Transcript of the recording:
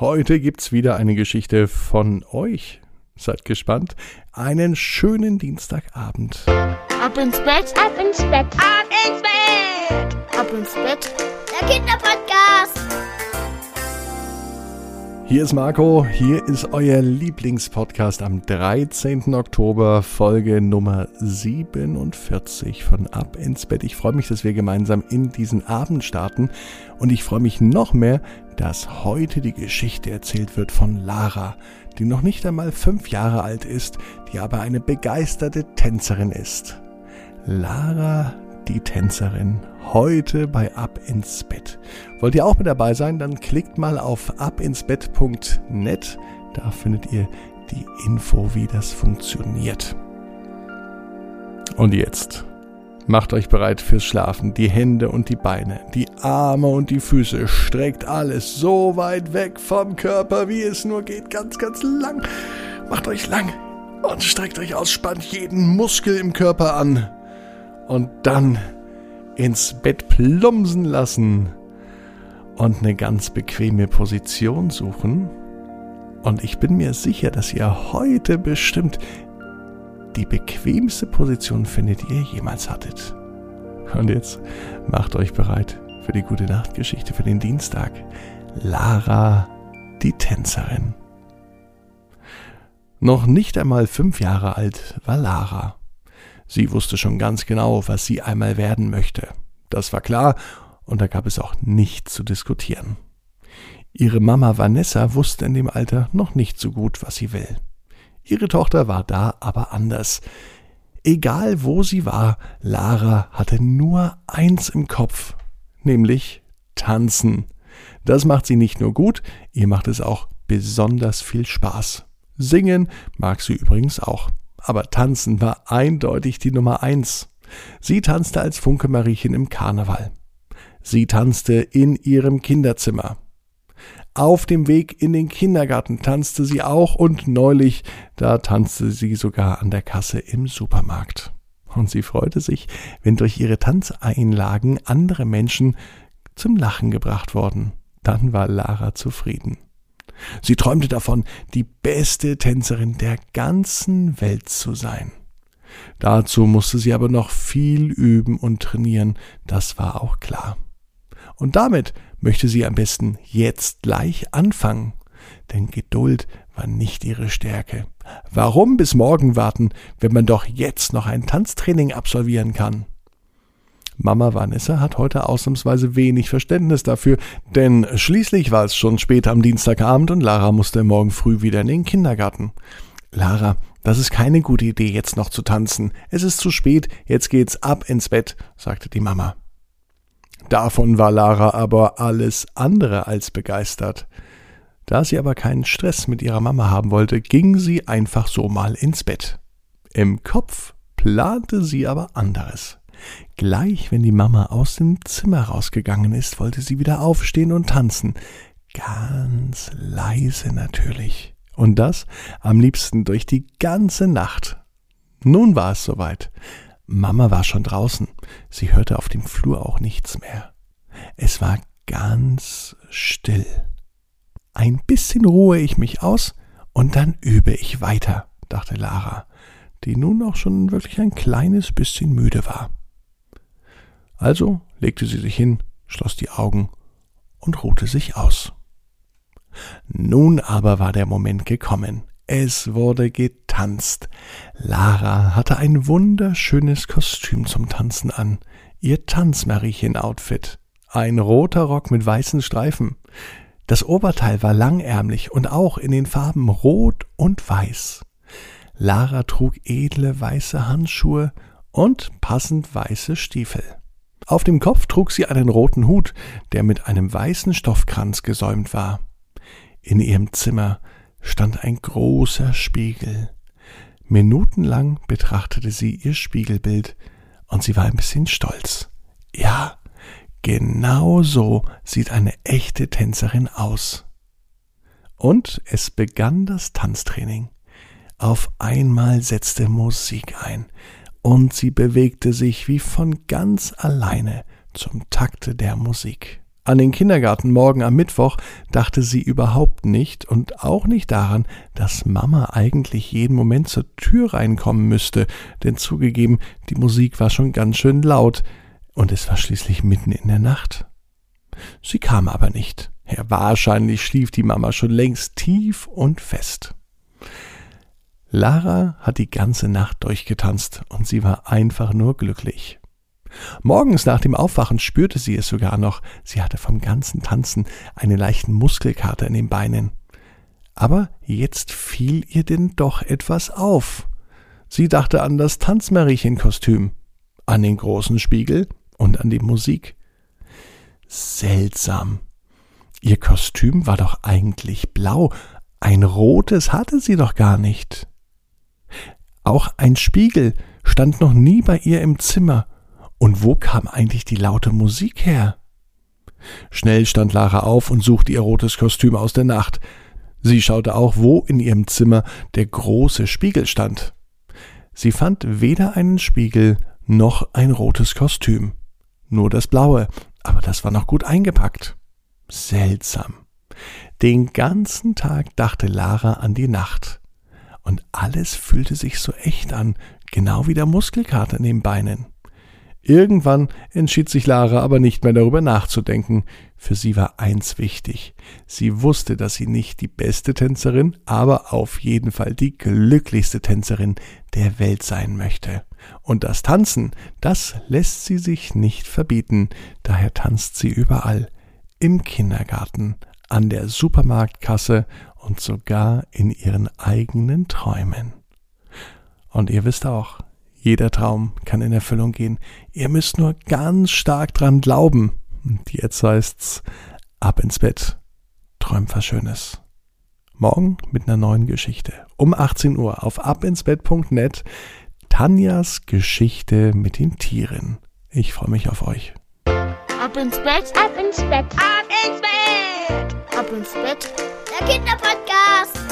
Heute gibt's wieder eine Geschichte von euch. Seid gespannt. Einen schönen Dienstagabend. Ab ins Bett, ab ins Bett, ab ins Bett, ab ins Bett. Der Kinderpodcast. Hier ist Marco, hier ist euer Lieblingspodcast am 13. Oktober, Folge Nummer 47 von Ab ins Bett. Ich freue mich, dass wir gemeinsam in diesen Abend starten und ich freue mich noch mehr, dass heute die Geschichte erzählt wird von Lara, die noch nicht einmal fünf Jahre alt ist, die aber eine begeisterte Tänzerin ist. Lara, die Tänzerin, heute bei Ab ins Bett. Wollt ihr auch mit dabei sein? Dann klickt mal auf abinsbett.net. Da findet ihr die Info, wie das funktioniert. Und jetzt macht euch bereit fürs Schlafen. Die Hände und die Beine, die Arme und die Füße. Streckt alles so weit weg vom Körper, wie es nur geht. Ganz, ganz lang. Macht euch lang und streckt euch aus. Spannt jeden Muskel im Körper an. Und dann ins Bett plumpsen lassen und eine ganz bequeme Position suchen. Und ich bin mir sicher, dass ihr heute bestimmt die bequemste Position findet, die ihr jemals hattet. Und jetzt macht euch bereit für die gute Nachtgeschichte für den Dienstag. Lara, die Tänzerin. Noch nicht einmal fünf Jahre alt war Lara. Sie wusste schon ganz genau, was sie einmal werden möchte. Das war klar, und da gab es auch nichts zu diskutieren. Ihre Mama Vanessa wusste in dem Alter noch nicht so gut, was sie will. Ihre Tochter war da aber anders. Egal wo sie war, Lara hatte nur eins im Kopf, nämlich tanzen. Das macht sie nicht nur gut, ihr macht es auch besonders viel Spaß. Singen mag sie übrigens auch aber tanzen war eindeutig die Nummer eins. Sie tanzte als Funke Mariechen im Karneval. Sie tanzte in ihrem Kinderzimmer. Auf dem Weg in den Kindergarten tanzte sie auch und neulich, da tanzte sie sogar an der Kasse im Supermarkt. Und sie freute sich, wenn durch ihre Tanzeinlagen andere Menschen zum Lachen gebracht wurden. Dann war Lara zufrieden. Sie träumte davon, die beste Tänzerin der ganzen Welt zu sein. Dazu musste sie aber noch viel üben und trainieren, das war auch klar. Und damit möchte sie am besten jetzt gleich anfangen, denn Geduld war nicht ihre Stärke. Warum bis morgen warten, wenn man doch jetzt noch ein Tanztraining absolvieren kann? Mama Vanessa hat heute ausnahmsweise wenig Verständnis dafür, denn schließlich war es schon spät am Dienstagabend und Lara musste morgen früh wieder in den Kindergarten. Lara, das ist keine gute Idee, jetzt noch zu tanzen. Es ist zu spät, jetzt geht's ab ins Bett, sagte die Mama. Davon war Lara aber alles andere als begeistert. Da sie aber keinen Stress mit ihrer Mama haben wollte, ging sie einfach so mal ins Bett. Im Kopf plante sie aber anderes. Gleich, wenn die Mama aus dem Zimmer rausgegangen ist, wollte sie wieder aufstehen und tanzen. Ganz leise natürlich. Und das am liebsten durch die ganze Nacht. Nun war es soweit. Mama war schon draußen. Sie hörte auf dem Flur auch nichts mehr. Es war ganz still. Ein bisschen ruhe ich mich aus und dann übe ich weiter, dachte Lara, die nun auch schon wirklich ein kleines bisschen müde war. Also legte sie sich hin, schloss die Augen und ruhte sich aus. Nun aber war der Moment gekommen. Es wurde getanzt. Lara hatte ein wunderschönes Kostüm zum Tanzen an, ihr Tanzmariechen-Outfit. Ein roter Rock mit weißen Streifen. Das Oberteil war langärmlich und auch in den Farben Rot und Weiß. Lara trug edle weiße Handschuhe und passend weiße Stiefel. Auf dem Kopf trug sie einen roten Hut, der mit einem weißen Stoffkranz gesäumt war. In ihrem Zimmer stand ein großer Spiegel. Minutenlang betrachtete sie ihr Spiegelbild, und sie war ein bisschen stolz. Ja, genau so sieht eine echte Tänzerin aus. Und es begann das Tanztraining. Auf einmal setzte Musik ein, und sie bewegte sich wie von ganz alleine zum Takte der Musik. An den Kindergartenmorgen am Mittwoch dachte sie überhaupt nicht und auch nicht daran, dass Mama eigentlich jeden Moment zur Tür reinkommen müsste, denn zugegeben, die Musik war schon ganz schön laut und es war schließlich mitten in der Nacht. Sie kam aber nicht. Ja, wahrscheinlich schlief die Mama schon längst tief und fest. Lara hat die ganze Nacht durchgetanzt und sie war einfach nur glücklich. Morgens nach dem Aufwachen spürte sie es sogar noch. Sie hatte vom ganzen Tanzen einen leichten Muskelkater in den Beinen. Aber jetzt fiel ihr denn doch etwas auf. Sie dachte an das Tanzmariechenkostüm, an den großen Spiegel und an die Musik. Seltsam. Ihr Kostüm war doch eigentlich blau, ein rotes hatte sie doch gar nicht. Auch ein Spiegel stand noch nie bei ihr im Zimmer, und wo kam eigentlich die laute Musik her? Schnell stand Lara auf und suchte ihr rotes Kostüm aus der Nacht. Sie schaute auch, wo in ihrem Zimmer der große Spiegel stand. Sie fand weder einen Spiegel noch ein rotes Kostüm. Nur das blaue, aber das war noch gut eingepackt. Seltsam. Den ganzen Tag dachte Lara an die Nacht. Und alles fühlte sich so echt an, genau wie der Muskelkater in den Beinen. Irgendwann entschied sich Lara aber nicht mehr darüber nachzudenken. Für sie war eins wichtig. Sie wusste, dass sie nicht die beste Tänzerin, aber auf jeden Fall die glücklichste Tänzerin der Welt sein möchte. Und das Tanzen, das lässt sie sich nicht verbieten. Daher tanzt sie überall. Im Kindergarten, an der Supermarktkasse und sogar in ihren eigenen Träumen. Und ihr wisst auch, jeder Traum kann in Erfüllung gehen. Ihr müsst nur ganz stark dran glauben. Und jetzt heißt's ab ins Bett. Träumt was Schönes. Morgen mit einer neuen Geschichte. Um 18 Uhr auf abinsbett.net. Tanjas Geschichte mit den Tieren. Ich freue mich auf euch. Ab ins Bett, Ab ins Bett. ab ins Bett, Ab ins Bett. Der Kinderpodcast.